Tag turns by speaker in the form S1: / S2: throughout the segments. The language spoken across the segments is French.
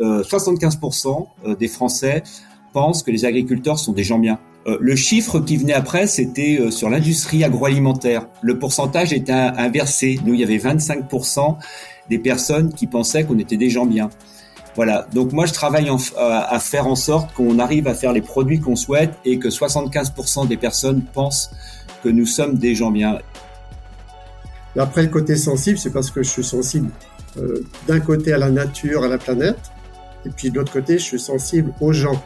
S1: 75% des Français pensent que les agriculteurs sont des gens bien. le chiffre qui venait après, c'était sur l'industrie agroalimentaire. Le pourcentage était inversé. Nous, il y avait 25% des personnes qui pensaient qu'on était des gens bien. Voilà. Donc moi, je travaille à faire en sorte qu'on arrive à faire les produits qu'on souhaite et que 75% des personnes pensent que nous sommes des gens bien.
S2: Après, le côté sensible, c'est parce que je suis sensible euh, d'un côté à la nature, à la planète, et puis de l'autre côté, je suis sensible aux gens.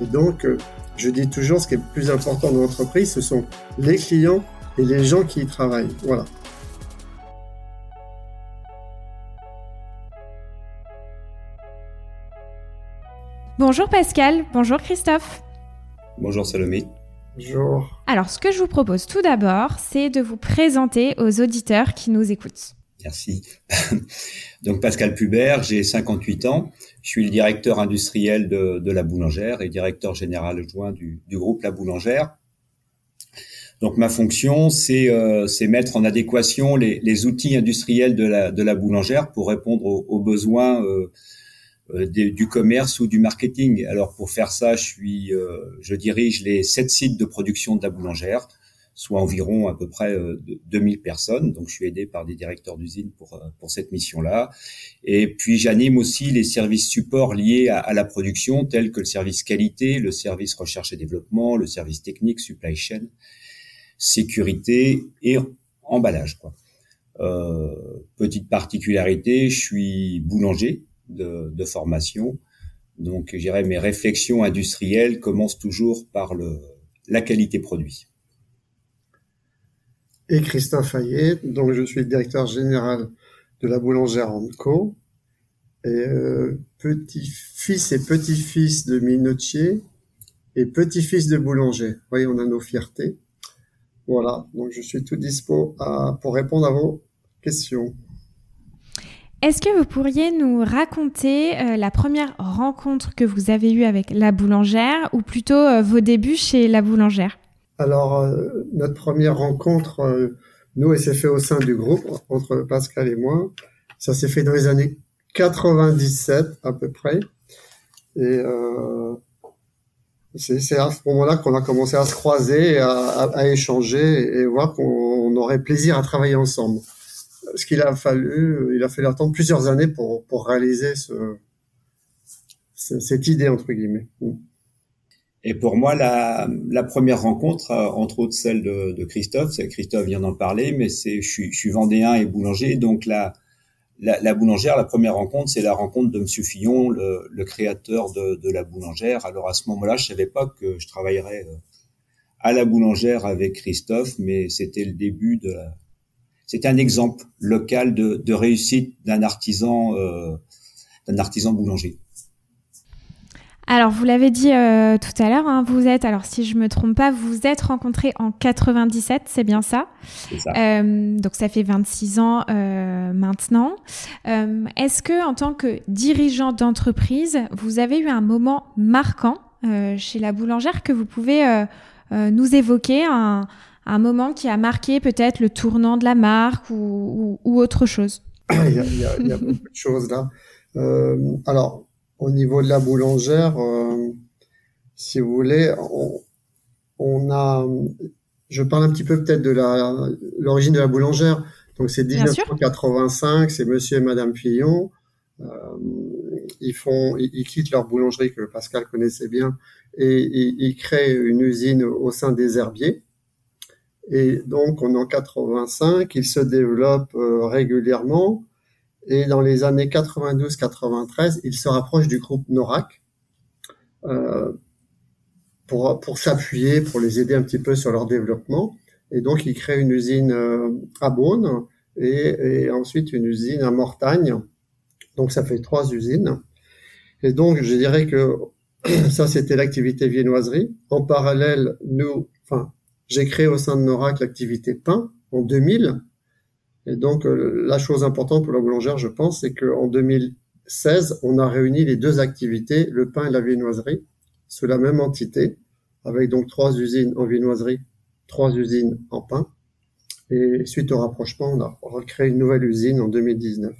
S2: Et donc, euh, je dis toujours, ce qui est le plus important dans l'entreprise, ce sont les clients et les gens qui y travaillent. Voilà.
S3: Bonjour Pascal, bonjour Christophe.
S1: Bonjour Salomé.
S2: Bonjour.
S3: Alors, ce que je vous propose tout d'abord, c'est de vous présenter aux auditeurs qui nous écoutent.
S1: Merci. Donc Pascal Pubert, j'ai 58 ans. Je suis le directeur industriel de, la boulangère et directeur général adjoint du, groupe La Boulangère. Donc ma fonction, c'est euh, mettre en adéquation les, outils industriels de la, de la boulangère pour répondre aux, besoins euh, euh, du commerce ou du marketing. Alors pour faire ça, je suis, euh, je dirige les sept sites de production de la boulangère, soit environ à peu près 2000 euh, personnes. Donc je suis aidé par des directeurs d'usine pour pour cette mission-là. Et puis j'anime aussi les services supports liés à, la production, tels que le service qualité, le service recherche et développement, le service technique, supply chain, sécurité et emballage. Quoi. Euh, petite particularité, je suis boulanger de, formation. Donc, je dirais, mes réflexions industrielles commencent toujours par le, la qualité produit.
S2: Et Christophe Fayet, donc je suis le directeur général de la boulangère Anco, et euh, petit-fils et petit-fils de minotier et petit-fils de boulanger. Vous voyez, on a nos fiertés. Voilà, donc je suis tout dispo à, pour répondre à vos questions.
S3: Est-ce que vous pourriez nous raconter euh, la première rencontre que vous avez eue avec la boulangère ou plutôt euh, vos débuts chez la boulangère?
S2: Alors, euh, notre première rencontre, nous, elle s'est fait au sein du groupe, entre Pascal et moi. Ça s'est fait dans les années 97 à peu près. Et c'est à ce moment-là qu'on a commencé à se croiser, à, à échanger et voir qu'on aurait plaisir à travailler ensemble ce qu'il a fallu, il a fallu attendre plusieurs années pour, pour réaliser ce, cette idée, entre guillemets.
S1: Et pour moi, la, la première rencontre, euh, entre autres celle de, de Christophe, c'est Christophe vient d'en parler, mais c'est je suis, je suis vendéen et boulanger, donc la, la, la boulangère, la première rencontre, c'est la rencontre de Monsieur Fillon, le, le créateur de, de, la boulangère. Alors à ce moment-là, je savais pas que je travaillerais euh, à la boulangère avec Christophe, mais c'était le début de la, c'est un exemple local de, réussite d'un artisan, euh, d'un artisan boulanger.
S3: Alors, vous l'avez dit euh, tout à l'heure, hein, vous êtes, alors si je me trompe pas, vous êtes rencontrés en 97, c'est bien ça,
S1: ça.
S3: Euh, donc ça fait 26 ans maintenant. Est-ce que, en tant que dirigeant d'entreprise, vous avez eu un moment marquant chez la boulangère que vous pouvez nous évoquer, un, un moment qui a marqué peut-être le tournant de la marque ou, autre chose?
S2: Il, y a, beaucoup de choses là. Euh, alors, au niveau de la boulangère, euh, si vous voulez, on, a, je parle un petit peu peut-être de l'origine de la boulangère. Donc c'est 1985, c'est Monsieur et Madame Fillon. Euh, ils font, ils, quittent leur boulangerie que Pascal connaissait bien et ils créent une usine au sein des herbiers. Et donc, en 85, il se développe euh, régulièrement. Et dans les années 92-93, il se rapproche du groupe Norac euh, pour, pour s'appuyer, pour les aider un petit peu sur leur développement. Et donc, il crée une usine euh, à Beaune et, et, ensuite une usine à Mortagne. Donc, ça fait trois usines. Et donc, je dirais que ça, c'était l'activité viennoiserie. En parallèle, nous, enfin, j'ai créé au sein de Norac l'activité pain en 2000. Et donc, euh, la chose importante pour la boulangère, je pense, c'est qu'en 2016, on a réuni les deux activités, le pain et la viennoiserie, sous la même entité, avec donc trois usines en viennoiserie, trois usines en pain. Et suite au rapprochement, on a recréé une nouvelle usine en 2019.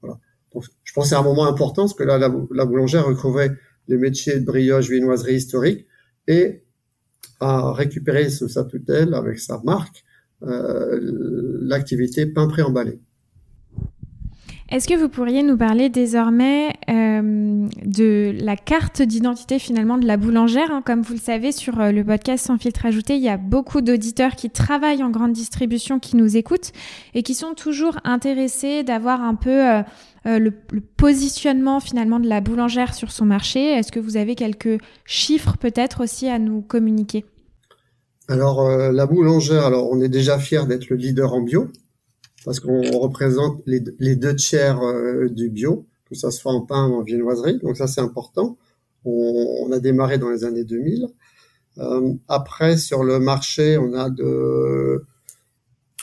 S2: Voilà. je pense que c'est un moment important parce que là, la, la boulangère recouvrait les métiers de brioche, viennoiserie historique et a récupéré sous sa tutelle avec sa marque l'activité pain pré-emballé.
S3: Est-ce que vous pourriez nous parler désormais euh, de la carte d'identité finalement de la boulangère hein? Comme vous le savez, sur euh, le podcast Sans filtre ajouté, il y a beaucoup d'auditeurs qui travaillent en grande distribution, qui nous écoutent et qui sont toujours intéressés d'avoir un peu euh, le, le, positionnement finalement de la boulangère sur son marché. Est-ce que vous avez quelques chiffres peut-être aussi à nous communiquer?
S2: Alors la boulangère, alors on est déjà fier d'être le leader en bio parce qu'on représente les, deux tiers euh, du bio, que ça soit en pain ou en viennoiserie. Donc ça, c'est important. On, a démarré dans les années 2000. Euh, après, sur le marché, on a de,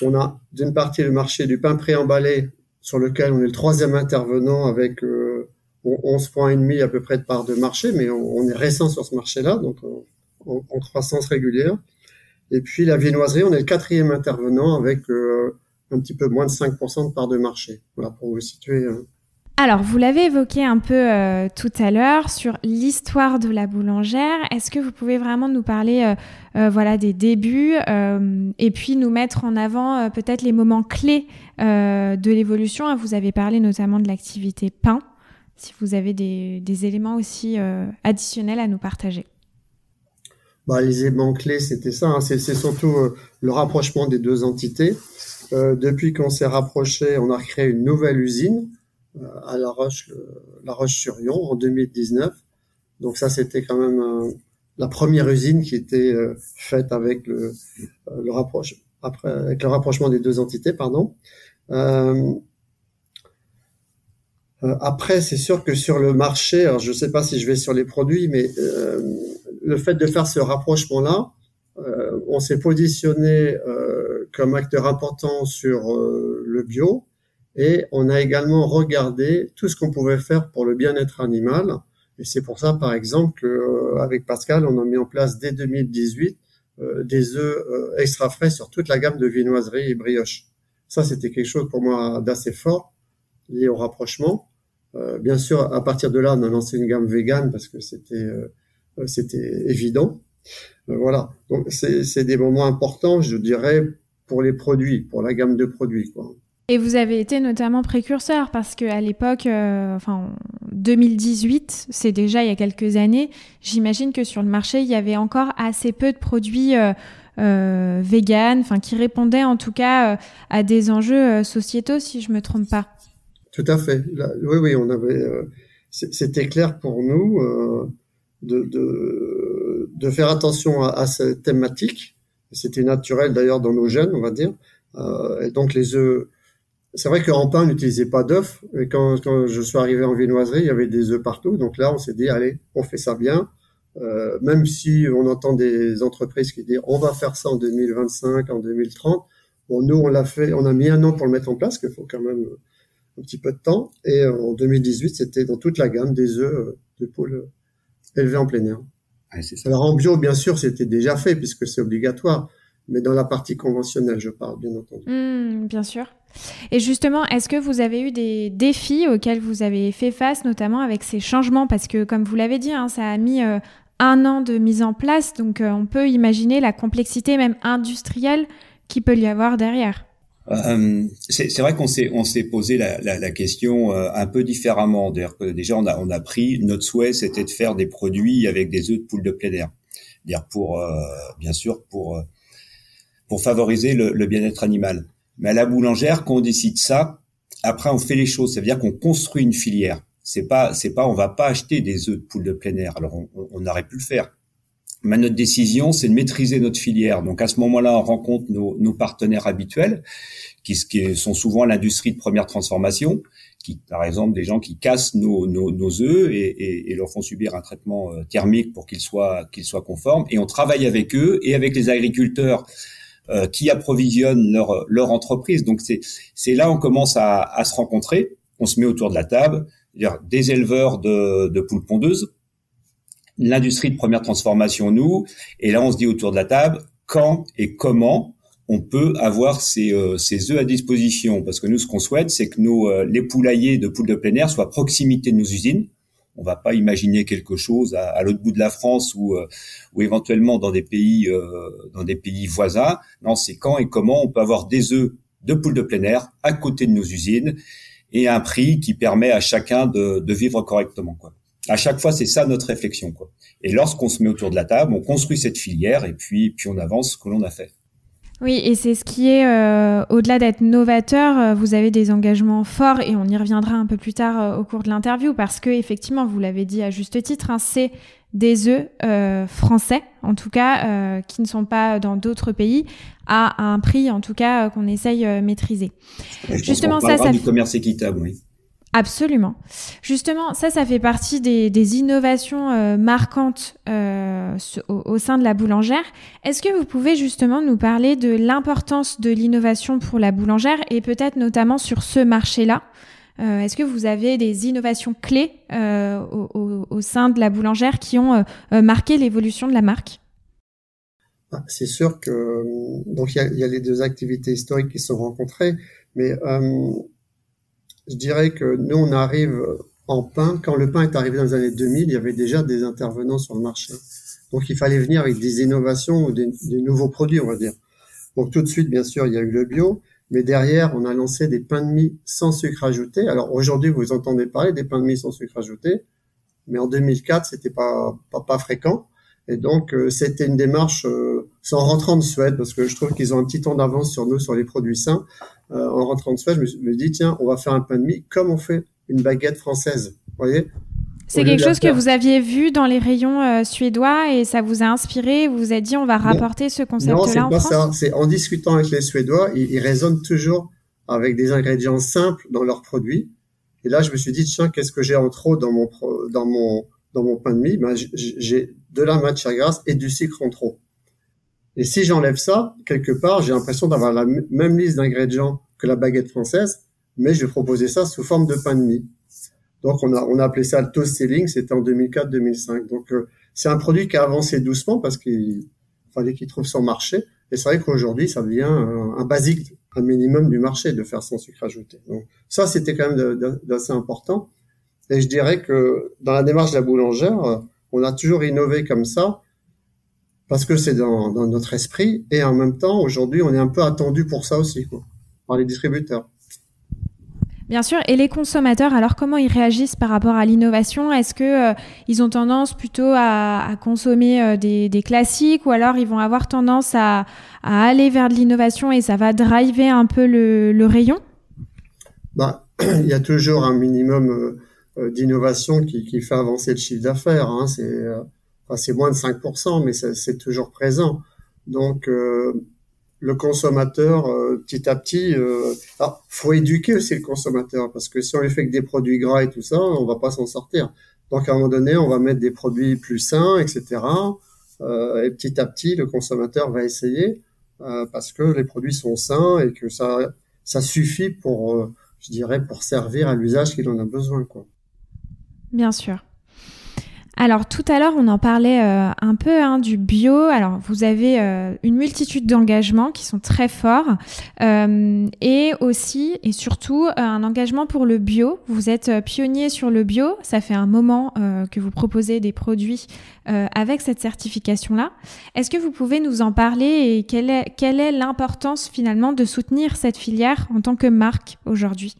S2: on a d'une partie le marché du pain préemballé, sur lequel on est le troisième intervenant avec euh, 11 points et demi à peu près de part de marché, mais on, est récent sur ce marché-là, donc en, croissance régulière. Et puis la viennoiserie, on est le quatrième intervenant avec euh, un petit peu moins de 5% de part de marché. Voilà, pour vous situer. Euh.
S3: Alors, vous l'avez évoqué un peu euh, tout à l'heure sur l'histoire de la boulangère. Est-ce que vous pouvez vraiment nous parler, euh, voilà, des débuts et puis nous mettre en avant peut-être les moments clés de l'évolution? Vous avez parlé notamment de l'activité pain. Si vous avez des, des éléments aussi additionnels à nous partager.
S2: Bah, les éléments clés, c'était ça. Hein. C'est surtout le rapprochement des deux entités. Euh, depuis qu'on s'est rapproché, on a créé une nouvelle usine euh, à La Roche, La Roche-sur-Yon en 2019. Donc ça, c'était quand même euh, la première usine qui était faite avec le, le rapproche, après, avec le rapprochement des deux entités, pardon. Euh, après, c'est sûr que sur le marché, alors je ne sais pas si je vais sur les produits, mais euh, le fait de faire ce rapprochement-là, euh, on s'est positionné euh, comme acteur important sur euh, le bio et on a également regardé tout ce qu'on pouvait faire pour le bien-être animal. Et c'est pour ça, par exemple, qu'avec Pascal, on a mis en place dès 2018 des œufs extra frais sur toute la gamme de viennoiserie et brioche. Ça, c'était quelque chose pour moi d'assez fort lié au rapprochement. bien sûr, à partir de là, on a lancé une gamme végane parce que c'était c'était évident. Euh, voilà. Donc c'est des moments importants, je dirais, pour les produits, pour la gamme de produits. Quoi.
S3: Et vous avez été notamment précurseur parce qu'à l'époque, euh, enfin 2018, c'est déjà il y a quelques années, j'imagine que sur le marché, il y avait encore assez peu de produits euh, euh vegan, enfin qui répondaient en tout cas à des enjeux sociétaux, si je me trompe pas.
S2: Tout à fait. oui, oui, on avait. C'était clair pour nous de, de, de, faire attention à, à cette thématique. C'était naturel d'ailleurs dans nos gènes, on va dire. Euh, et donc les œufs, c'est vrai qu'en pain, on n'utilisait pas d'œufs. Et quand, quand, je suis arrivé en viennoiserie, il y avait des œufs partout. Donc là, on s'est dit, allez, on fait ça bien. Euh, même si on entend des entreprises qui disent, on va faire ça en 2025, en 2030. Bon, nous, on l'a fait, on a mis un an pour le mettre en place, qu'il faut quand même un petit peu de temps. Et en 2018, c'était dans toute la gamme des œufs de poule élevé en plein air. Alors en bio, bien sûr, c'était déjà fait puisque c'est obligatoire, mais dans la partie conventionnelle, je parle, bien entendu.
S3: Mmh, bien sûr. Et justement, est-ce que vous avez eu des défis auxquels vous avez fait face, notamment avec ces changements? Parce que, comme vous l'avez dit, hein, ça a mis euh, un an de mise en place, donc euh, on peut imaginer la complexité même industrielle qui peut y avoir derrière.
S1: Euh, c'est vrai qu'on s'est on s'est posé la, la, la question euh, un peu différemment. Déjà, on a on a pris notre souhait, c'était de faire des produits avec des œufs de poule de plein air. Dire pour euh, bien sûr pour euh, pour favoriser le, le bien-être animal. Mais à la boulangère, quand on décide ça, après on fait les choses. Ça veut dire qu'on construit une filière. C'est pas c'est pas on va pas acheter des œufs de poule de plein air. Alors on, on aurait pu le faire. Mais notre décision, c'est de maîtriser notre filière. Donc à ce moment-là, on rencontre nos, nos partenaires habituels, qui, qui, sont souvent l'industrie de première transformation, qui, par exemple, des gens qui cassent nos, nos, nos œufs et, et, et, leur font subir un traitement euh, thermique pour qu'ils soient, qu'ils soient conformes. Et on travaille avec eux et avec les agriculteurs euh, qui approvisionnent leur, leur entreprise. Donc c'est, c'est là on commence à, à se rencontrer. On se met autour de la table, des éleveurs de, de poules pondeuses l'industrie de première transformation, nous, et là on se dit autour de la table, quand et comment on peut avoir ces, euh, ces œufs à disposition. Parce que nous, ce qu'on souhaite, c'est que nos, euh, les poulaillers de poules de plein air soient à proximité de nos usines. On va pas imaginer quelque chose à, à l'autre bout de la France ou, euh, ou éventuellement dans des pays, dans des pays voisins. Non, c'est quand et comment on peut avoir des œufs de poules de plein air à côté de nos usines et un prix qui permet à chacun de, de vivre correctement. Quoi. À chaque fois, c'est ça notre réflexion. Quoi. Et lorsqu'on se met autour de la table, on construit cette filière et puis, puis on avance ce que l'on a fait.
S3: Oui, et c'est ce qui est, euh, au-delà d'être novateur, euh, vous avez des engagements forts, et on y reviendra un peu plus tard euh, au cours de l'interview, parce que effectivement, vous l'avez dit à juste titre, hein, c'est des œufs français, en tout cas, qui ne sont pas dans d'autres pays, à un prix, en tout cas, qu'on essaye maîtriser.
S1: Justement, ça, ça du commerce équitable, oui.
S3: Absolument. Justement, ça, ça fait partie des, innovations euh, marquantes euh, au, sein de la boulangère. Est-ce que vous pouvez justement nous parler de l'importance de l'innovation pour la boulangère et peut-être notamment sur ce marché-là? Euh, Est-ce que vous avez des innovations clés au, sein de la boulangère qui ont marqué l'évolution de la marque?
S2: Ah, C'est sûr que donc il y y a, les deux activités historiques qui sont rencontrées, mais je dirais que nous, on arrive en pain. Quand le pain est arrivé dans les années 2000, il y avait déjà des intervenants sur le marché. Donc, il fallait venir avec des innovations ou des, nouveaux produits, on va dire. Donc, tout de suite, bien sûr, il y a eu le bio. Mais derrière, on a lancé des pains de mie sans sucre ajouté. Alors, aujourd'hui, vous entendez parler des pains de mie sans sucre ajouté. Mais en 2004, c'était pas, pas, pas fréquent. Et donc, euh, c'était une démarche, euh, sans rentrer en Suède, parce que je trouve qu'ils ont un petit temps d'avance sur nous sur les produits sains. Euh, en rentrant en Suède, je me, suis, dit, tiens, on va faire un pain de mie comme on fait une baguette française. Vous voyez?
S3: C'est quelque chose que vous aviez vu dans les rayons suédois et ça vous a inspiré. Vous vous êtes dit, on va rapporter ce concept-là en
S2: pas Ça. C'est en discutant avec les Suédois, ils, ils, raisonnent toujours avec des ingrédients simples dans leurs produits. Et là, je me suis dit, tiens, qu'est-ce que j'ai en trop dans mon dans mon dans mon pain de mie? Ben, J'ai de la matière grasse et du sucre en trop. Et si j'enlève ça, quelque part, j'ai l'impression d'avoir la même liste d'ingrédients que la baguette française, mais je vais proposer ça sous forme de pain de mie. Donc on a, on a appelé ça le toast selling, c'était en 2004-2005. Donc euh, c'est un produit qui a avancé doucement parce qu'il fallait qu'il trouve son marché. Et c'est vrai qu'aujourd'hui, ça devient un, un, basique, un minimum du marché de faire sans sucre ajouté. Donc ça, c'était quand même d'assez important. Et je dirais que dans la démarche de la boulangère, on a toujours innové comme ça parce que c'est dans, notre esprit et en même temps aujourd'hui on est un peu attendu pour ça aussi quoi, par les distributeurs.
S3: Bien sûr. Et les consommateurs, alors comment ils réagissent par rapport à l'innovation? Est-ce que euh, ils ont tendance plutôt à, consommer euh, des, classiques ou alors ils vont avoir tendance à, aller vers de l'innovation et ça va driver un peu le, rayon?
S2: Bah, il y a toujours un minimum euh, d'innovation qui, qui, fait avancer le chiffre d'affaires. Hein. C'est euh, enfin, moins de 5%, mais c'est toujours présent. Donc euh, le consommateur, petit à petit, euh, alors, faut éduquer aussi le consommateur parce que si on lui fait que des produits gras et tout ça, on va pas s'en sortir. Donc à un moment donné, on va mettre des produits plus sains, etc. Euh, et petit à petit, le consommateur va essayer euh, parce que les produits sont sains et que ça ça suffit pour, je dirais, pour servir à l'usage qu'il en a besoin, quoi.
S3: Bien sûr. Alors tout à l'heure, on en parlait euh, un peu hein, du bio. Alors vous avez euh, une multitude d'engagements qui sont très forts euh, et aussi et surtout un engagement pour le bio. Vous êtes pionnier sur le bio. Ça fait un moment que vous proposez des produits avec cette certification-là. Est-ce que vous pouvez nous en parler et quelle est l'importance finalement de soutenir cette filière en tant que marque aujourd'hui?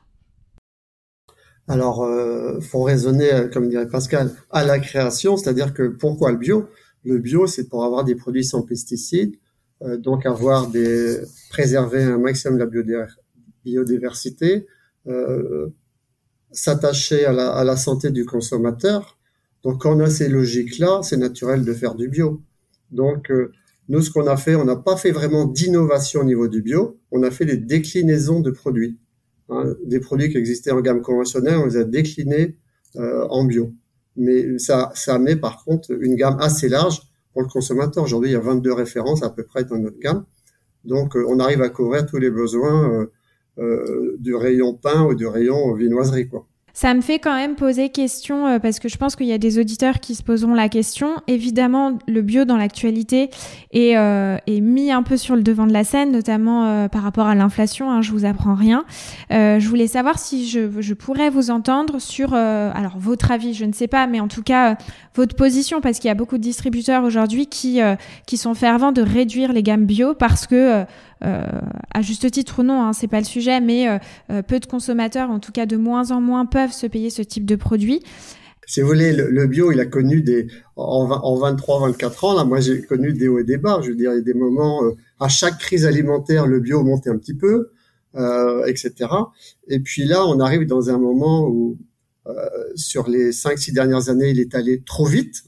S2: Alors, euh, faut raisonner, euh, comme dirait Pascal, à la création, c'est-à-dire que pourquoi le bio? Le bio, c'est pour avoir des produits sans pesticides, euh, donc avoir des préserver un maximum la biodiversité, euh, s'attacher à la, à la, santé du consommateur. Donc, quand on a ces logiques-là, c'est naturel de faire du bio. Donc, euh, nous, ce qu'on a fait, on n'a pas fait vraiment d'innovation au niveau du bio, on a fait des déclinaisons de produits. Hein, des produits qui existaient en gamme conventionnelle, on les a déclinés euh, en bio. Mais ça, met par contre une gamme assez large pour le consommateur. Aujourd'hui, il y a 22 références à peu près dans notre gamme. Donc, euh, on arrive à couvrir tous les besoins euh, du rayon pain ou du rayon vinoiserie. Quoi.
S3: Ça me fait quand même poser question euh, parce que je pense qu'il y a des auditeurs qui se poseront la question. Évidemment, le bio dans l'actualité est, euh, est, mis un peu sur le devant de la scène, notamment euh, par rapport à l'inflation. Hein, je vous apprends rien. je voulais savoir si je, je, pourrais vous entendre sur, alors votre avis, je ne sais pas, mais en tout cas votre position, parce qu'il y a beaucoup de distributeurs aujourd'hui qui qui sont fervents de réduire les gammes bio parce que euh, à juste titre ou non, hein, c'est pas le sujet, mais euh, euh, peu de consommateurs, en tout cas de moins en moins, peuvent se payer ce type de produit.
S2: Si vous voulez, le, bio, il a connu des en, en 23, 24 ans. Là, moi, j'ai connu des hauts et des bas. Je veux dire, il y a des moments à chaque crise alimentaire, le bio montait un petit peu, euh, etc. Et puis là, on arrive dans un moment où, euh, sur les 5-6 dernières années, il est allé trop vite.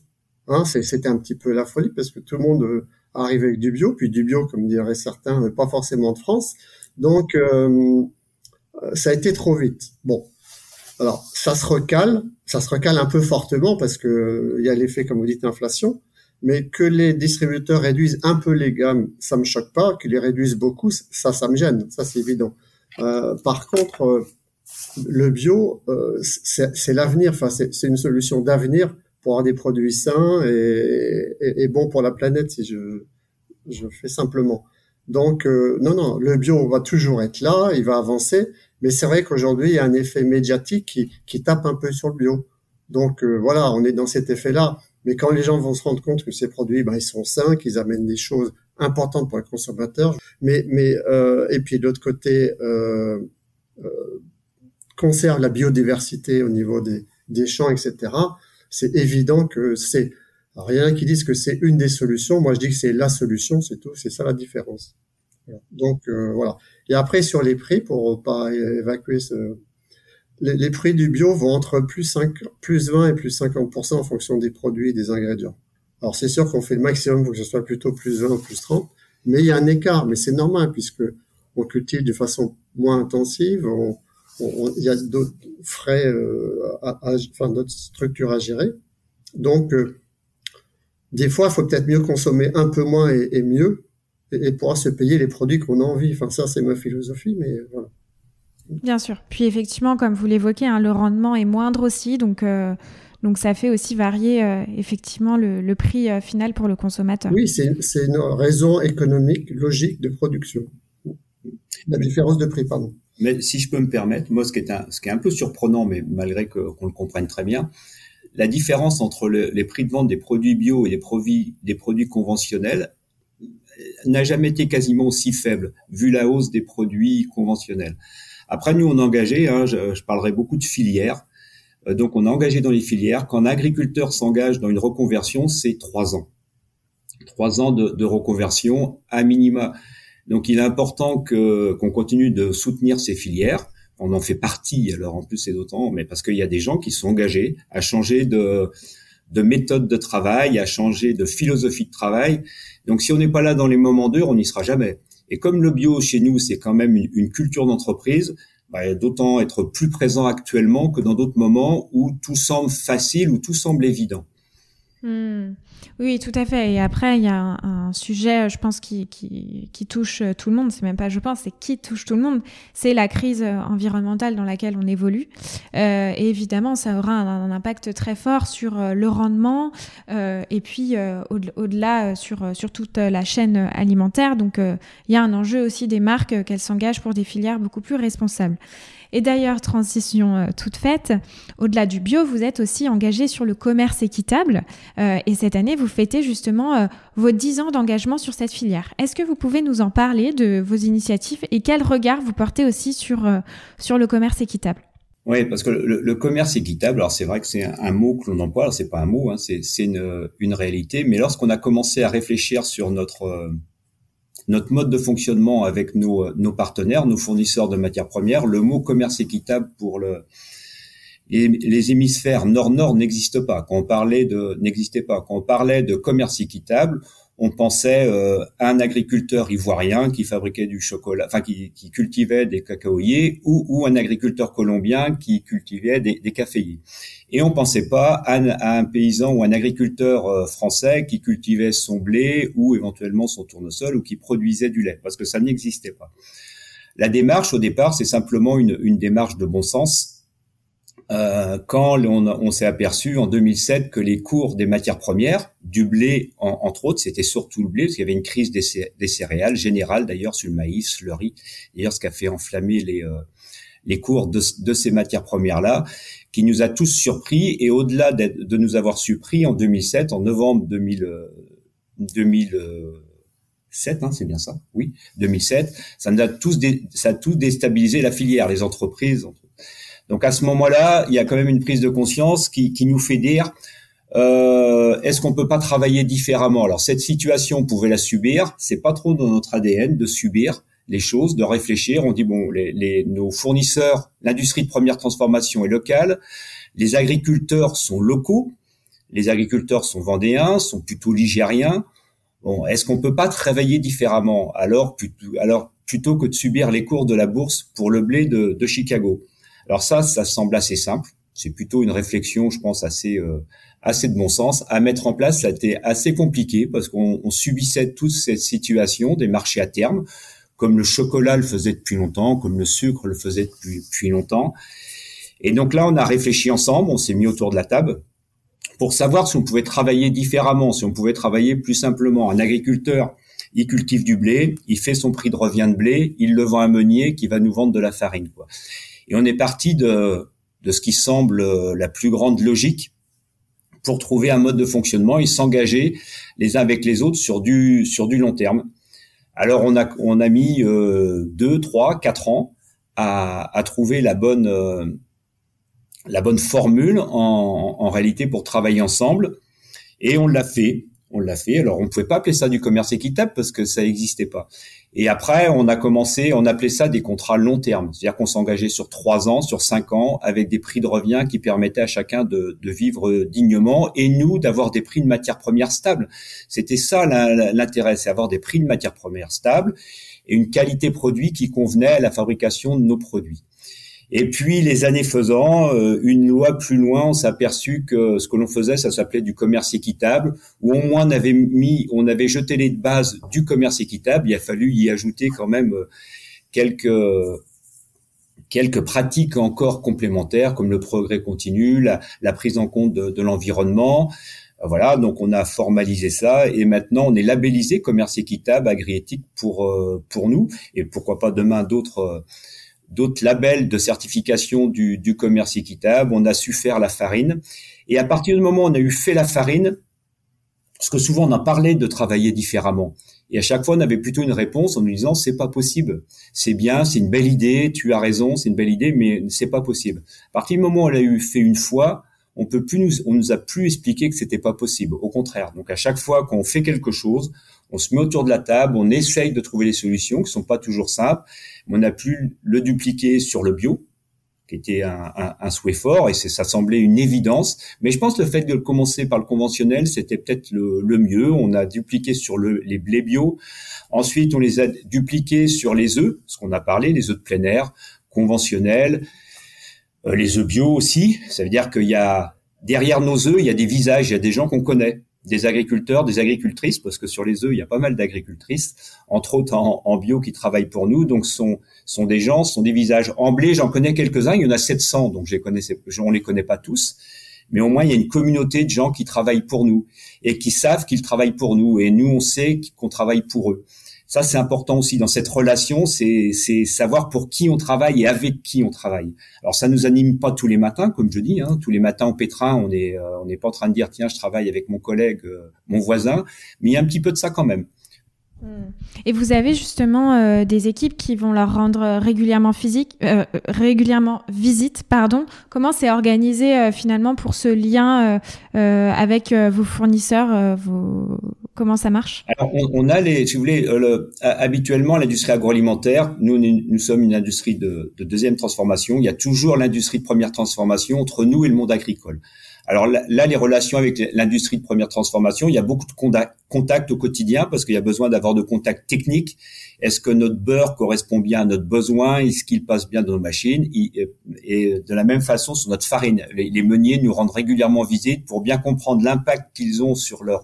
S2: Hein, C'était un petit peu la folie parce que tout le monde arrive avec du bio, puis du bio, comme diraient certains, pas forcément de France. Donc, euh, ça a été trop vite. Bon, alors ça se recale, ça se recale un peu fortement parce que il y a l'effet, comme vous dites, inflation. Mais que les distributeurs réduisent un peu les gammes, ça me choque pas. Qu'ils les réduisent beaucoup, ça, ça me gêne. Ça, c'est évident. Euh, par contre, euh, le bio, euh, c'est l'avenir. Enfin, c'est une solution d'avenir pour avoir des produits sains et, et, et bons pour la planète, si je, je fais simplement. Donc, euh, non, non, le bio va toujours être là, il va avancer, mais c'est vrai qu'aujourd'hui, il y a un effet médiatique qui, qui tape un peu sur le bio. Donc, euh, voilà, on est dans cet effet-là. Mais quand les gens vont se rendre compte que ces produits, ben, ils sont sains, qu'ils amènent des choses importantes pour les consommateurs, mais, mais euh, et puis de l'autre côté, euh, euh, conserve la biodiversité au niveau des, des champs, etc., c'est évident que c'est rien qui disent que c'est une des solutions. Moi, je dis que c'est la solution, c'est tout. C'est ça la différence. Donc euh, voilà. Et après sur les prix, pour pas évacuer ce, les, prix du bio vont entre plus 5, plus 20 et plus 50% en fonction des produits et des ingrédients. Alors c'est sûr qu'on fait le maximum pour que ce soit plutôt plus 20 ou plus 30, mais il y a un écart. Mais c'est normal puisque on cultive de façon moins intensive. Il y a d'autres frais, euh, enfin d'autres structures à gérer. Donc, euh, des fois, il faut peut-être mieux consommer un peu moins et, mieux, et, pouvoir se payer les produits qu'on a envie. Enfin, ça, c'est ma philosophie, mais voilà.
S3: Bien sûr. Puis effectivement, comme vous l'évoquez, hein, le rendement est moindre aussi, donc euh, donc ça fait aussi varier euh, effectivement le, prix euh, final pour le consommateur.
S2: Oui, c'est une raison économique logique de production. La différence de prix, pardon.
S1: Mais si je peux me permettre, moi, ce qui est un, ce qui est un peu surprenant, mais malgré qu'on le comprenne très bien, la différence entre les prix de vente des produits bio et des produits, des produits conventionnels n'a jamais été quasiment aussi faible, vu la hausse des produits conventionnels. Après, nous, on a engagé, hein, je, parlerai beaucoup de filières, euh, donc on a engagé dans les filières, quand un agriculteur s'engage dans une reconversion, c'est trois ans. Trois ans de, de, reconversion à minima. Donc il est important qu'on continue de soutenir ces filières on en fait partie. Alors en plus c'est d'autant, mais parce qu'il y a des gens qui sont engagés à changer de de méthode de travail, à changer de philosophie de travail. Donc si on n'est pas là dans les moments durs, on n'y sera jamais. Et comme le bio chez nous, c'est quand même une, culture d'entreprise, bah, d'autant être plus présent actuellement que dans d'autres moments où tout semble facile, où tout semble évident.
S3: Hmm. Oui, tout à fait. Et après, il y a un, sujet, je pense, qui, touche euh, tout le monde. C'est même pas, je pense, c'est qui touche tout le monde. C'est la crise euh, environnementale dans laquelle on évolue. Euh, et évidemment, ça aura un, impact très fort sur euh, le rendement euh, et puis au-delà sur, sur toute la chaîne alimentaire. Donc, il y a un enjeu aussi des marques qu'elles s'engagent pour des filières beaucoup plus responsables. Et d'ailleurs, transition euh, toute faite, au-delà du bio, vous êtes aussi engagé sur le commerce équitable. Euh, et cette année, vous fêtez justement euh, vos 10 ans d'engagement sur cette filière. Est-ce que vous pouvez nous en parler de vos initiatives et quel regard vous portez aussi sur, sur le commerce équitable?
S1: Oui, parce que le, commerce équitable, alors c'est vrai que c'est un, mot que l'on emploie, alors c'est pas un mot, hein, c'est une, une réalité, mais lorsqu'on a commencé à réfléchir sur notre notre mode de fonctionnement avec nos, nos partenaires, nos fournisseurs de matières premières, le mot commerce équitable pour le, les, les hémisphères nord-nord n'existe pas. Quand on parlait de n'existait pas. Quand on parlait de commerce équitable, on pensait euh, à un agriculteur ivoirien qui fabriquait du chocolat, enfin qui, qui cultivait des cacaoyers, ou, ou, un agriculteur colombien qui cultivait des, des caféiers. Et on pensait pas à, à, un paysan ou un agriculteur euh, français qui cultivait son blé ou éventuellement son tournesol ou qui produisait du lait, parce que ça n'existait pas. La démarche au départ, c'est simplement une, une démarche de bon sens euh, quand on, s'est aperçu en 2007 que les cours des matières premières, du blé entre autres, c'était surtout le blé, parce qu'il y avait une crise des, céréales générale d'ailleurs sur le maïs, le riz, d'ailleurs ce qui a fait enflammer les, euh, cours de, ces matières premières-là, qui nous a tous surpris, et au-delà de, nous avoir surpris en 2007, en novembre 2000, 2007, hein, c'est bien ça, oui, 2007, ça nous a tous, ça a tout déstabilisé la filière, les entreprises, donc à ce moment-là, il y a quand même une prise de conscience qui, nous fait dire euh, est-ce qu'on peut pas travailler différemment? Alors cette situation, on pouvait la subir. C'est pas trop dans notre ADN de subir les choses, de réfléchir. On dit bon, les, nos fournisseurs, l'industrie de première transformation est locale, les agriculteurs sont locaux, les agriculteurs sont vendéens, sont plutôt ligériens. Bon, est-ce qu'on peut pas travailler différemment? Plutôt, que de subir les cours de la bourse pour le blé de Chicago alors ça, ça semble assez simple. C'est plutôt une réflexion, je pense, assez euh, assez de bon sens à mettre en place. Ça a été assez compliqué parce qu'on subissait toute cette situation des marchés à terme, comme le chocolat le faisait depuis longtemps, comme le sucre le faisait depuis, depuis longtemps. Et donc là, on a réfléchi ensemble, on s'est mis autour de la table pour savoir si on pouvait travailler différemment, si on pouvait travailler plus simplement. Un agriculteur, il cultive du blé, il fait son prix de revient de blé, il le vend à un meunier qui va nous vendre de la farine. Quoi. Et on est parti de, de ce qui semble euh, la plus grande logique pour trouver un mode de fonctionnement et s'engager les uns avec les autres sur du sur du long terme. Alors on a on a mis euh, deux, trois, quatre ans à, à trouver la bonne euh, la bonne formule en, en réalité pour travailler ensemble et on l'a fait. On l'a fait. Alors on ne pouvait pas appeler ça du commerce équitable parce que ça n'existait pas. Et après, on a commencé, on appelait ça des contrats long terme, c'est-à-dire qu'on s'engageait sur trois ans, sur cinq ans, avec des prix de revient qui permettaient à chacun de, de vivre dignement et nous d'avoir des prix de matières premières stables. C'était ça l'intérêt, c'est avoir des prix de matières premières stables et une qualité produit qui convenait à la fabrication de nos produits. Et puis les années faisant, euh, une loi plus loin, on s'est aperçu que ce que l'on faisait, ça s'appelait du commerce équitable, où au moins on avait mis, on avait jeté les bases du commerce équitable. Il a fallu y ajouter quand même euh, quelques quelques pratiques encore complémentaires, comme le progrès continu, la, prise en compte de, de l'environnement. Voilà, donc on a formalisé ça et maintenant on est labellisé commerce équitable, agriétique pour euh, pour nous et pourquoi pas demain d'autres d'autres labels de certification du, du, commerce équitable. On a su faire la farine. Et à partir du moment où on a eu fait la farine, parce que souvent on en parlait de travailler différemment. Et à chaque fois, on avait plutôt une réponse en nous disant c'est pas possible. C'est bien, c'est une belle idée, tu as raison, c'est une belle idée, mais c'est pas possible. À partir du moment où on l'a eu fait une fois, on peut plus nous, on nous a plus expliqué que c'était pas possible. Au contraire. Donc à chaque fois qu'on fait quelque chose, on se met autour de la table, on essaye de trouver les solutions qui sont pas toujours simples. On a pu le dupliquer sur le bio, qui était un, souhait fort et ça semblait une évidence. Mais je pense que le fait de commencer par le conventionnel, c'était peut-être le, mieux. On a dupliqué sur le, les blés bio. Ensuite, on les a dupliqués sur les œufs, ce qu'on a parlé, les œufs de plein air, conventionnels, euh, les œufs bio aussi. Ça veut dire qu'il y a derrière nos œufs, il y a des visages, il y a des gens qu'on connaît des agriculteurs, des agricultrices, parce que sur les œufs, il y a pas mal d'agricultrices, entre autres en, bio, qui travaillent pour nous. Donc, sont sont des gens, sont des visages. En blé, j'en connais quelques-uns. Il y en a 700, donc je les connais, on les connaît pas tous, mais au moins il y a une communauté de gens qui travaillent pour nous et qui savent qu'ils travaillent pour nous, et nous on sait qu'on travaille pour eux. Ça, c'est important aussi dans cette relation, c'est savoir pour qui on travaille et avec qui on travaille. Alors, ça nous anime pas tous les matins, comme je dis. Hein. Tous les matins au pétrin, on est euh, on n'est pas en train de dire tiens, je travaille avec mon collègue, euh, mon voisin, mais il y a un petit peu de ça quand même.
S3: Et vous avez justement euh, des équipes qui vont leur rendre régulièrement physique, euh, régulièrement visite, pardon. Comment c'est organisé euh, finalement pour ce lien avec vos fournisseurs vos... Comment ça marche?
S1: Alors, on, a les, si vous voulez, le, habituellement l'industrie agroalimentaire. Nous, nous sommes une industrie de, de deuxième transformation. Il y a toujours l'industrie de première transformation entre nous et le monde agricole. Alors là, les relations avec l'industrie de première transformation, il y a beaucoup de contacts au quotidien parce qu'il y a besoin d'avoir de contacts techniques. Est-ce que notre beurre correspond bien à notre besoin? Est-ce qu'il passe bien dans nos machines? Et de la même façon sur notre farine. Les meuniers nous rendent régulièrement visite pour bien comprendre l'impact qu'ils ont sur leur,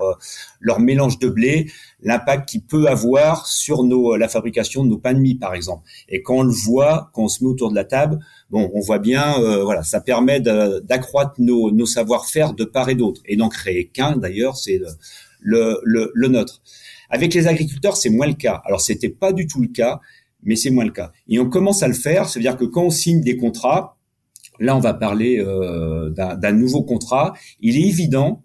S1: leur mélange de blé, l'impact qu'il peut avoir sur nos, la fabrication de nos pains de mie, par exemple. Et quand on le voit, quand on se met autour de la table, bon, on voit bien, euh, voilà, ça permet d'accroître nos, nos savoir-faire de part et d'autre, et d'en créer qu'un. D'ailleurs, c'est le, le, le, nôtre. Avec les agriculteurs, c'est moins le cas. Alors, c'était pas du tout le cas, mais c'est moins le cas. Et on commence à le faire, c'est-à-dire que quand on signe des contrats, là, on va parler euh, d'un nouveau contrat. Il est évident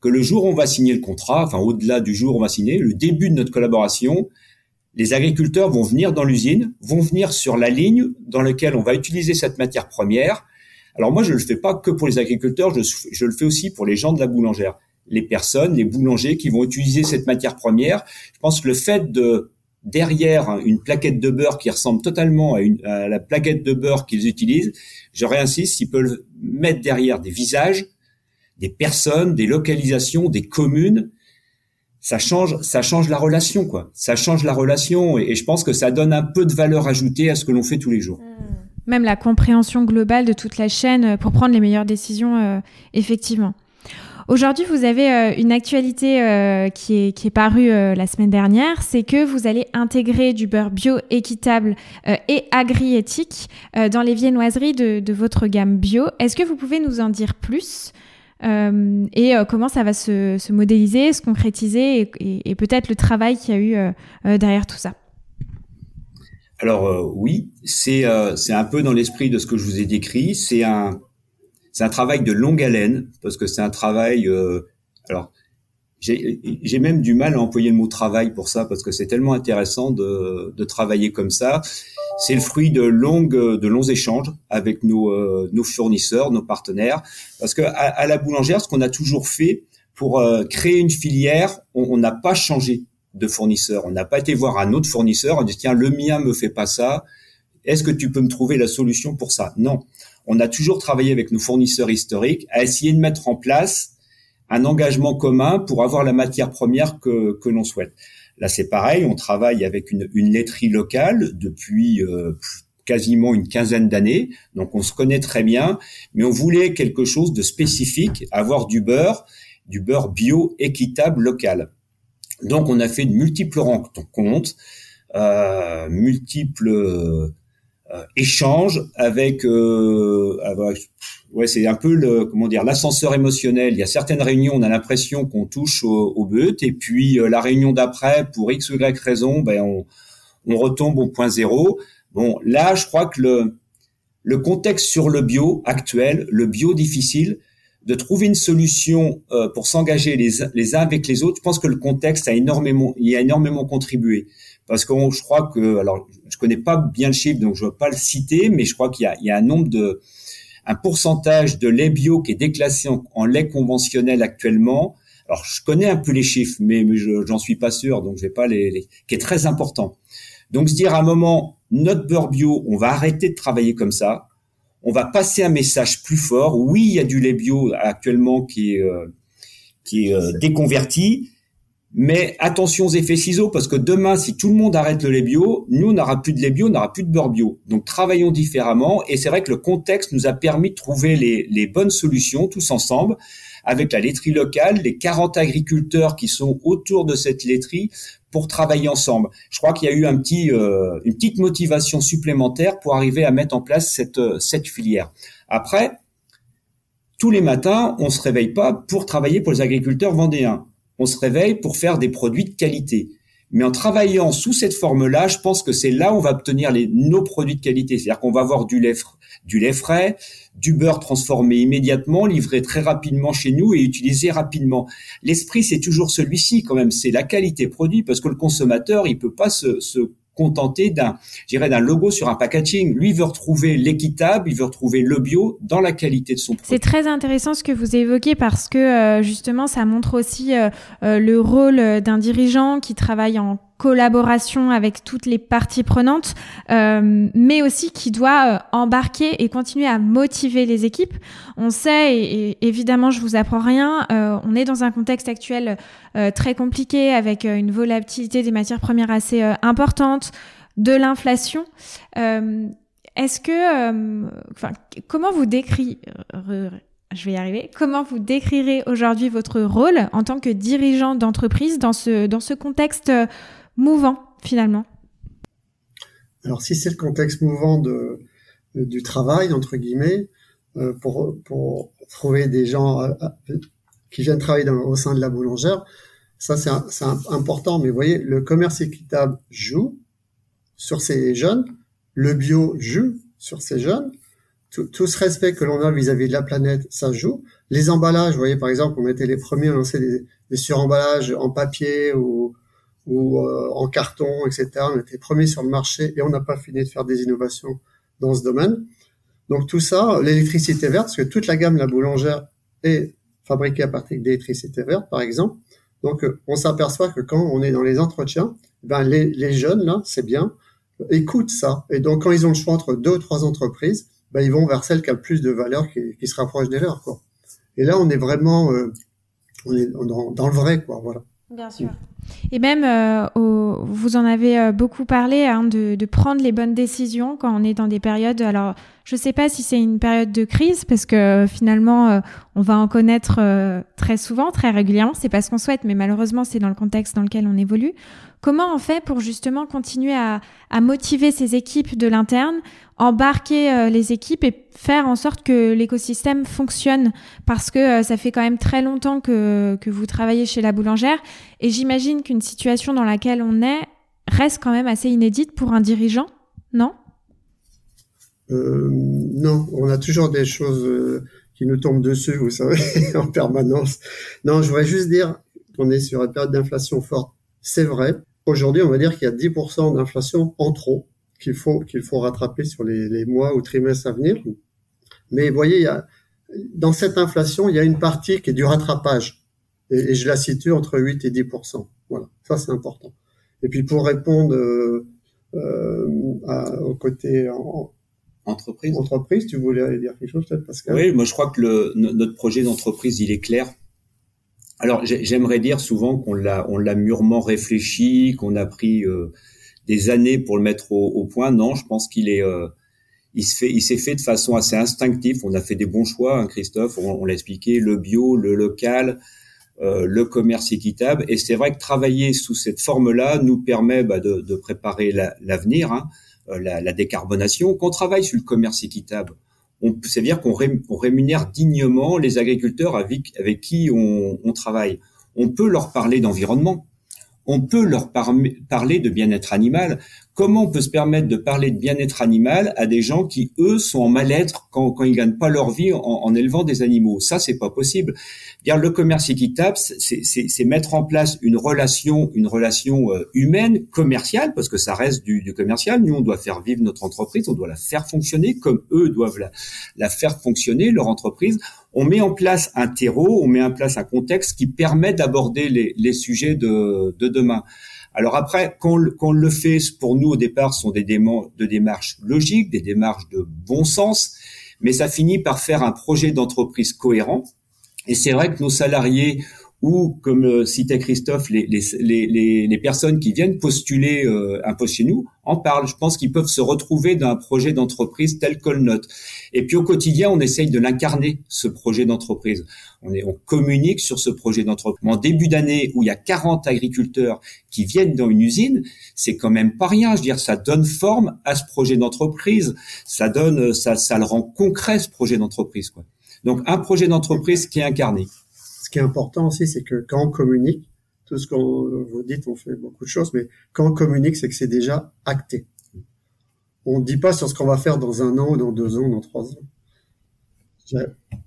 S1: que le jour où on va signer le contrat, enfin au-delà du jour où on va signer, le début de notre collaboration, les agriculteurs vont venir dans l'usine, vont venir sur la ligne dans laquelle on va utiliser cette matière première. Alors moi, je ne le fais pas que pour les agriculteurs, je, je, le fais aussi pour les gens de la boulangère, les personnes, les boulangers qui vont utiliser cette matière première. Je pense que le fait de derrière une plaquette de beurre qui ressemble totalement à, une, à la plaquette de beurre qu'ils utilisent, je réinsiste, ils peuvent mettre derrière des visages, des personnes, des localisations, des communes, ça change, ça change la relation, quoi. Ça change la relation, et, je pense que ça donne un peu de valeur ajoutée à ce que l'on fait tous les jours.
S3: Même la compréhension globale de toute la chaîne euh, pour prendre les meilleures décisions, euh, effectivement. Aujourd'hui, vous avez euh, une actualité qui, est, qui est parue la semaine dernière, c'est que vous allez intégrer du beurre bio équitable et agri-éthique dans les viennoiseries de, votre gamme bio. Est-ce que vous pouvez nous en dire plus euh, et euh, comment ça va se, se, modéliser, se concrétiser et, peut-être le travail qu'il y a eu euh, derrière tout ça?
S1: Alors oui, c'est un peu dans l'esprit de ce que je vous ai décrit. C'est un c'est un travail de longue haleine parce que c'est un travail. alors j'ai même du mal à employer le mot travail pour ça parce que c'est tellement intéressant de, de travailler comme ça. C'est le fruit de longues, de longs échanges avec nos, euh, nos fournisseurs, nos partenaires. Parce que à, la boulangère, ce qu'on a toujours fait pour euh, créer une filière, on n'a pas changé de fournisseur. On n'a pas été voir un autre fournisseur. On dit tiens, le mien me fait pas ça. Est-ce que tu peux me trouver la solution pour ça? Non. On a toujours travaillé avec nos fournisseurs historiques à essayer de mettre en place un engagement commun pour avoir la matière première que, que l'on souhaite. Là, c'est pareil, on travaille avec une, laiterie locale depuis euh, quasiment une quinzaine d'années, donc on se connaît très bien, mais on voulait quelque chose de spécifique, avoir du beurre, du beurre bio équitable local. Donc on a fait de multiples rencontres, euh, multiples euh, échanges avec, euh, avec ouais, c'est un peu le comment dire l'ascenseur émotionnel. Il y a certaines réunions, on a l'impression qu'on touche au, au, but, et puis euh, la réunion d'après, pour x ou y raison, ben on, on retombe au point zéro. Bon, là, je crois que le le contexte sur le bio actuel, le bio difficile, de trouver une solution euh, pour s'engager les, les uns avec les autres, je pense que le contexte a énormément, il a énormément contribué. Parce que je crois que, alors, je connais pas bien le chiffre, donc je ne vais pas le citer, mais je crois qu'il y a, il y a un nombre de, un pourcentage de lait bio qui est déclassé en, lait conventionnel actuellement. Alors, je connais un peu les chiffres, mais, j'en suis pas sûr, donc je vais pas les, qui est très important. Donc, se dire à un moment, notre beurre bio, on va arrêter de travailler comme ça. On va passer un message plus fort. Oui, il y a du lait bio actuellement qui est, euh, qui est euh, déconverti, mais attention aux effets ciseaux, parce que demain, si tout le monde arrête le lait bio, nous, on n'aura plus de lait bio, on n'aura plus de beurre bio. Donc, travaillons différemment. Et c'est vrai que le contexte nous a permis de trouver les, les, bonnes solutions tous ensemble, avec la laiterie locale, les 40 agriculteurs qui sont autour de cette laiterie pour travailler ensemble. Je crois qu'il y a eu un petit, euh, une petite motivation supplémentaire pour arriver à mettre en place cette, cette filière. Après, tous les matins, on se réveille pas pour travailler pour les agriculteurs vendéens on se réveille pour faire des produits de qualité. Mais en travaillant sous cette forme-là, je pense que c'est là où on va obtenir les, nos produits de qualité. C'est-à-dire qu'on va avoir du lait, du lait frais, du beurre transformé immédiatement, livré très rapidement chez nous et utilisé rapidement. L'esprit, c'est toujours celui-ci quand même. C'est la qualité produit parce que le consommateur, il peut pas se, se contenter d'un, dirais, d'un logo sur un packaging. Lui veut retrouver l'équitable, il veut retrouver le bio dans la qualité de son produit.
S3: C'est très intéressant ce que vous évoquez parce que euh, justement, ça montre aussi euh, euh, le rôle d'un dirigeant qui travaille en collaboration avec toutes les parties prenantes, euh, mais aussi qui doit euh, embarquer et continuer à motiver les équipes. On sait, et, évidemment je vous apprends rien, euh, on est dans un contexte actuel très compliqué avec une volatilité des matières premières assez importante, de l'inflation. Est-ce que, enfin, comment vous décrirez je vais y arriver. Comment vous décrirez aujourd'hui votre rôle en tant que dirigeant d'entreprise dans ce, dans ce contexte euh, mouvant finalement
S2: Alors si c'est le contexte mouvant de, du travail, entre guillemets, euh, pour, pour trouver des gens euh, qui viennent travailler dans, au sein de la boulangère, ça c'est important. Mais vous voyez, le commerce équitable joue sur ces jeunes, le bio joue sur ces jeunes, tout, ce respect que l'on a vis-à-vis de la planète, ça joue. Les emballages, vous voyez, par exemple, on était les premiers à lancer des, des suremballages en papier ou, ou euh, en carton, etc. On était les premiers sur le marché et on n'a pas fini de faire des innovations dans ce domaine. Donc tout ça, l'électricité verte, parce que toute la gamme la boulangère est fabriquée à partir d'électricité verte, par exemple. Donc euh, on s'aperçoit que quand on est dans les entretiens, ben les, les jeunes là, c'est bien, écoutent ça. Et donc quand ils ont le choix entre deux ou trois entreprises, ben, ils vont vers celle qui a le plus de valeur, qui, qui se rapproche des leurs. Quoi. Et là, on est vraiment euh, on est dans, dans, le vrai, quoi. Voilà.
S3: Bien sûr. Et même, euh, au, vous en avez euh, beaucoup parlé, hein, de, de, prendre les bonnes décisions quand on est dans des périodes. Alors, je ne sais pas si c'est une période de crise, parce que finalement, euh, on va en connaître euh, très souvent, très régulièrement. C'est pas ce qu'on souhaite, mais malheureusement, c'est dans le contexte dans lequel on évolue. Comment on fait pour justement continuer à, motiver ces équipes de l'interne, embarquer euh, les équipes et faire en sorte que l'écosystème fonctionne? Parce que ça fait quand même très longtemps que, vous travaillez chez la boulangère, et j'imagine qu'une situation dans laquelle on est reste quand même assez inédite pour un dirigeant, non?
S2: Euh, non, on a toujours des choses euh, qui nous tombent dessus, vous savez, en permanence. Non, je voudrais juste dire qu'on est sur une période d'inflation forte. C'est vrai. Aujourd'hui, on va dire qu'il y a 10% d'inflation en trop qu'il faut qu'il faut rattraper sur les, les, mois ou trimestres à venir. Mais vous voyez, il y a, dans cette inflation, il y a une partie qui est du rattrapage. Et, et je la situe entre 8 et 10%. Voilà, ça c'est important. Et puis pour répondre euh, euh, à, au côté en,
S1: entreprise.
S2: Entreprise, tu voulais dire quelque chose peut-être, Pascal?
S1: Oui, moi je crois que le, notre projet d'entreprise, il est clair. Alors j'aimerais dire souvent qu'on l'a, on l'a mûrement réfléchi, qu'on a pris euh, des années pour le mettre au, au point. Non, je pense qu'il est, euh, il se fait, il s'est fait de façon assez instinctive. On a fait des bons choix, hein, Christophe. On, l'a expliqué, le bio, le local, euh, le commerce équitable. Et c'est vrai que travailler sous cette forme-là nous permet bah, de, de, préparer l'avenir. hein. Euh, la, la, décarbonation, qu'on travaille sur le commerce équitable. C'est-à-dire qu'on rémunère dignement les agriculteurs avec, qui on, on, travaille. On peut leur parler d'environnement, on peut leur parler de bien-être animal. Comment on peut se permettre de parler de bien-être animal à des gens qui, eux, sont en mal-être quand, quand ils gagnent pas leur vie en, en élevant des animaux? Ça, c'est pas possible. Dire le commerce équitable, c'est mettre en place une relation, une relation euh, humaine, commerciale, parce que ça reste du, du, commercial. Nous, on doit faire vivre notre entreprise, on doit la faire fonctionner comme eux doivent la, la faire fonctionner leur entreprise on met en place un terreau, on met en place un contexte qui permet d'aborder les, les, sujets de, de, demain. Alors après, qu'on qu le fait, pour nous au départ, sont des de démarches logiques, des démarches de bon sens, mais ça finit par faire un projet d'entreprise cohérent. Et c'est vrai que nos salariés ou comme euh, citait Christophe, les, personnes qui viennent postuler euh, un poste chez nous en parlent. Je pense qu'ils peuvent se retrouver dans un projet d'entreprise tel que le nôtre. Et puis au quotidien, on essaye de l'incarner, ce projet d'entreprise. On, communique sur ce projet d'entreprise. En début d'année, où il y a 40 agriculteurs qui viennent dans une usine, c'est quand même pas rien. Je veux dire, ça donne forme à ce projet d'entreprise. Ça donne, ça, ça le rend concret, ce projet d'entreprise. Donc un projet d'entreprise qui est incarné
S2: ce qui est important aussi, c'est que quand on communique, tout ce qu'on vous dit, on fait beaucoup de choses, mais quand on communique, c'est que c'est déjà acté. On ne dit pas sur ce qu'on va faire dans un an, dans deux ans, dans trois ans.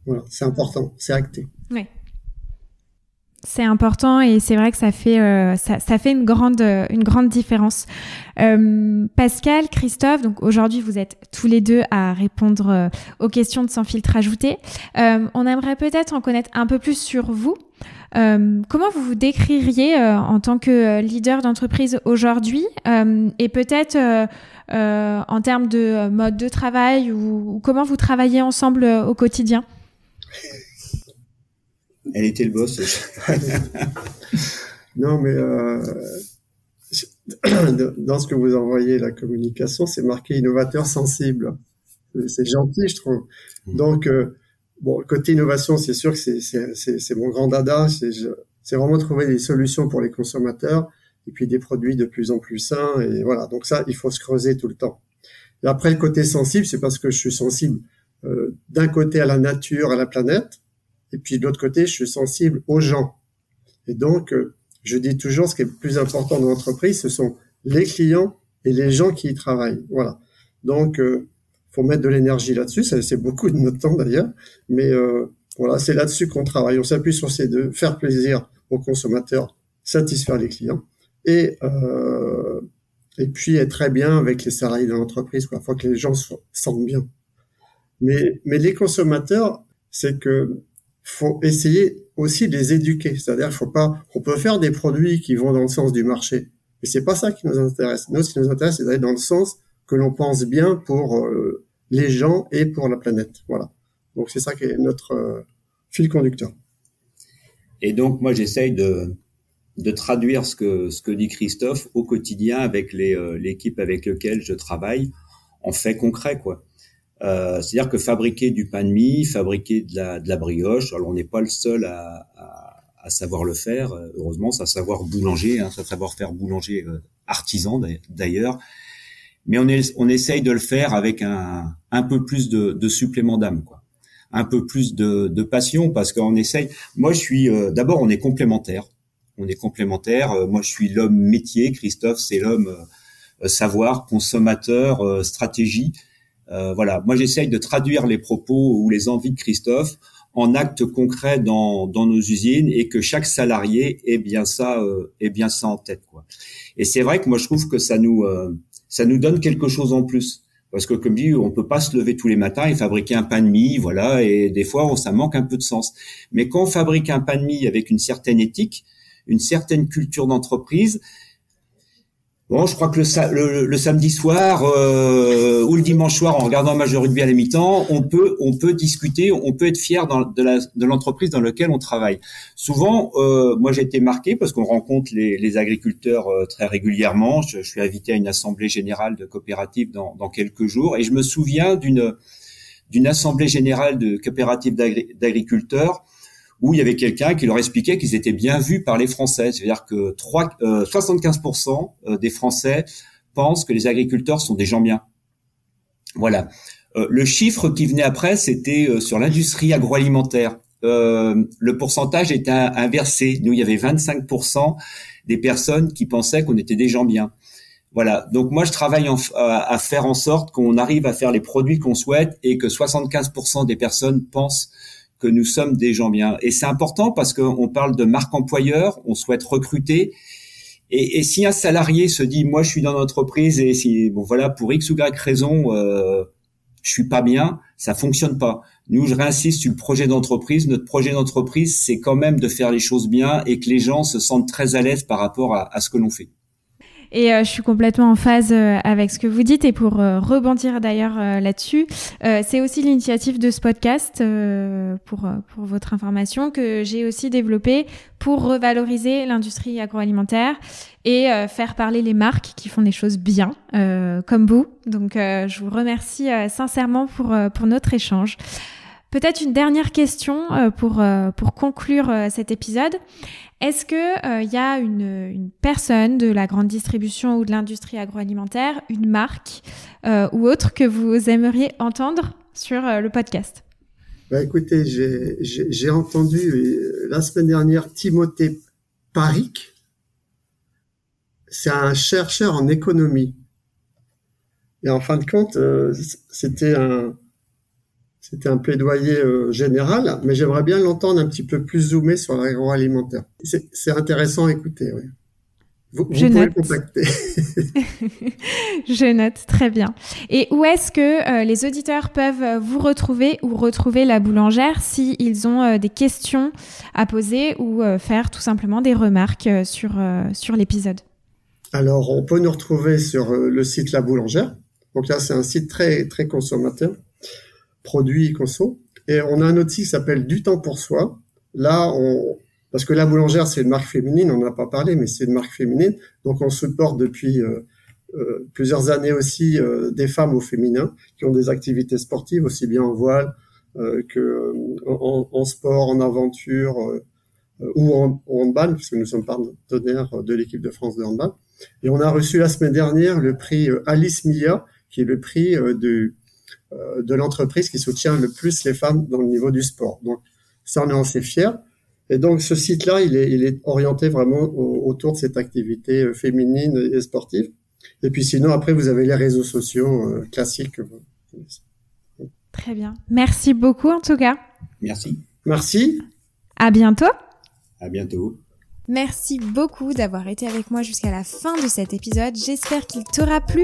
S2: Voilà, c'est important, c'est acté.
S3: C'est important et c'est vrai que ça fait euh, ça, ça, fait une grande une grande différence. Euh, Pascal, Christophe, donc aujourd'hui vous êtes tous les deux à répondre euh, aux questions de sans filtre ajouté. Euh, on aimerait peut-être en connaître un peu plus sur vous. Euh, comment vous vous décririez en tant que leader d'entreprise aujourd'hui et peut-être en termes de mode de travail ou, ou comment vous travaillez ensemble au quotidien?
S1: elle était le boss.
S2: non, mais euh, dans ce que vous envoyez, la communication, c'est marqué innovateur sensible. C'est gentil, je trouve. Mm. Donc, euh, bon, côté innovation, c'est sûr que c'est mon grand dada. C'est vraiment trouver des solutions pour les consommateurs et puis des produits de plus en plus sains. Et voilà, donc ça, il faut se creuser tout le temps. Et après, le côté sensible, c'est parce que je suis sensible euh, d'un côté à la nature, à la planète, et puis de l'autre côté, je suis sensible aux gens. Et donc, euh, je dis toujours, ce qui est le plus important dans l'entreprise, ce sont les clients et les gens qui y travaillent. Voilà. Donc, euh, faut mettre de l'énergie là-dessus. C'est beaucoup de notre temps d'ailleurs, mais euh, voilà, c'est là-dessus qu'on travaille. On s'appuie sur ces deux faire plaisir aux consommateurs, satisfaire les clients et euh, et puis être très bien avec les salariés de l'entreprise. Quoi. Faut que les gens se sentent bien. Mais mais les consommateurs, c'est que faut essayer aussi de les éduquer. C'est-à-dire, faut pas, on peut faire des produits qui vont dans le sens du marché, mais c'est pas ça qui nous intéresse. Nous, ce qui nous intéresse, c'est d'aller dans le sens que l'on pense bien pour euh, les gens et pour la planète. Voilà. Donc c'est ça qui est notre euh, fil conducteur.
S1: Et donc moi j'essaye de, traduire ce que dit Christophe au quotidien avec euh, l'équipe avec laquelle je travaille en fait concret quoi. Euh, C'est-à-dire que fabriquer du pain de mie, fabriquer de la, de la brioche, alors on n'est pas le seul à, à, à, savoir le faire. Heureusement, ça savoir boulanger, hein, ça savoir faire boulanger artisan d'ailleurs mais on, est, on essaye de le faire avec un, un peu plus de, de supplément d'âme, quoi. Un peu plus de, de passion, parce qu'on essaye. Moi, je suis euh, d'abord, on est complémentaires. On est complémentaires. Euh, moi, je suis l'homme métier. Christophe, c'est l'homme euh, savoir, consommateur, stratégie. Voilà. Moi, j'essaye de traduire les propos ou les envies de Christophe en actes concrets dans, dans nos usines et que chaque salarié ait bien ça, ait bien ça en tête, quoi. Et c'est vrai que moi, je trouve que ça nous ça nous donne quelque chose en plus. Parce que comme dit, on peut pas se lever tous les matins et fabriquer un pain de mie, voilà, et des fois, ça manque un peu de sens. Mais quand on fabrique un pain de mie avec une certaine éthique, une certaine culture d'entreprise, Bon, je crois que le, le, samedi soir euh, dimanche soir, en regardant un match de rugby à la mi-temps, on peut on peut discuter, on peut être fier dans, de l'entreprise dans laquelle on travaille. Souvent, euh, moi j'ai été marqué parce qu'on rencontre les, les agriculteurs euh, très régulièrement. Je, je, suis invité à une assemblée générale de coopératives dans, dans quelques jours et je me souviens d'une d'une assemblée générale de coopératives d'agriculteurs où il y avait quelqu'un qui leur expliquait qu'ils étaient bien vus par les Français. C'est-à-dire que 3, 75% euh, euh, des Français pensent que les agriculteurs sont des gens bien. Voilà. Euh, le chiffre qui venait après, c'était sur l'industrie agroalimentaire. le pourcentage était inversé. Nous, il y avait 25% des personnes qui pensaient qu'on était des gens bien. Voilà. Donc moi, je travaille à, faire en sorte qu'on arrive à faire les produits qu'on souhaite et que 75% des personnes pensent que nous sommes des gens bien. Et c'est important parce qu'on parle de marque employeur, on souhaite recruter. Et, si un salarié se dit, moi, je suis dans l'entreprise et si, bon, voilà, pour X ou Y raison, euh, je suis pas bien, ça fonctionne pas. Nous, je réinsiste sur le projet d'entreprise. Notre projet d'entreprise, c'est quand même de faire les choses bien et que les gens se sentent très à l'aise par rapport à ce que l'on fait.
S3: Et euh, je suis complètement en phase euh, avec ce que vous dites. Et pour euh, rebondir d'ailleurs là-dessus, c'est aussi l'initiative de ce podcast, pour, pour votre information, que j'ai aussi développé pour revaloriser l'industrie agroalimentaire et faire parler les marques qui font des choses bien, comme vous. Donc, je vous remercie sincèrement pour, pour notre échange. Peut-être une dernière question pour, pour conclure cet épisode. Est-ce que il euh, y a une, personne de la grande distribution ou de l'industrie agroalimentaire, une marque euh, ou autre que vous aimeriez entendre sur euh, le podcast?
S2: Bah, Écoutez, j'ai entendu la semaine dernière Timothée Paric. C'est un chercheur en économie. Et en fin de compte, c'était un, c'était un plaidoyer euh, général, mais j'aimerais bien l'entendre un petit peu plus zoomé sur l'agroalimentaire. C'est intéressant à écouter, oui. Vous, Je pouvez note. contacter.
S3: Je note, très bien. Et où est-ce que euh, les auditeurs peuvent vous retrouver ou retrouver la boulangère s'ils ont euh, des questions à poser ou faire tout simplement des remarques sur, sur l'épisode?
S2: Alors, on peut nous retrouver sur le site La Boulangère. Donc là, c'est un site très, très consommateur produits conso. Et on a un site qui s'appelle Du temps pour soi. Là, on, parce que la boulangère, c'est une marque féminine, on n'a pas parlé, mais c'est une marque féminine. Donc on supporte depuis euh, euh, plusieurs années aussi euh, des femmes au féminin qui ont des activités sportives, aussi bien en voile, que en, sport, en aventure ou en, en, handball, parce que nous sommes partenaires de l'équipe de France de handball. Et on a reçu la semaine dernière le prix Alice Mia, qui est le prix de de l'entreprise qui soutient le plus les femmes dans le niveau du sport. Donc ça, on est assez fiers. Et donc ce site-là, il est, il est orienté vraiment autour de cette activité euh, féminine et sportive. Et puis sinon, après, vous avez les réseaux sociaux euh, classiques.
S3: Très bien. Merci beaucoup en tout cas.
S1: Merci.
S2: Merci.
S3: À bientôt.
S1: À bientôt.
S3: Merci beaucoup d'avoir été avec moi jusqu'à la fin de cet épisode. J'espère qu'il t'aura plu.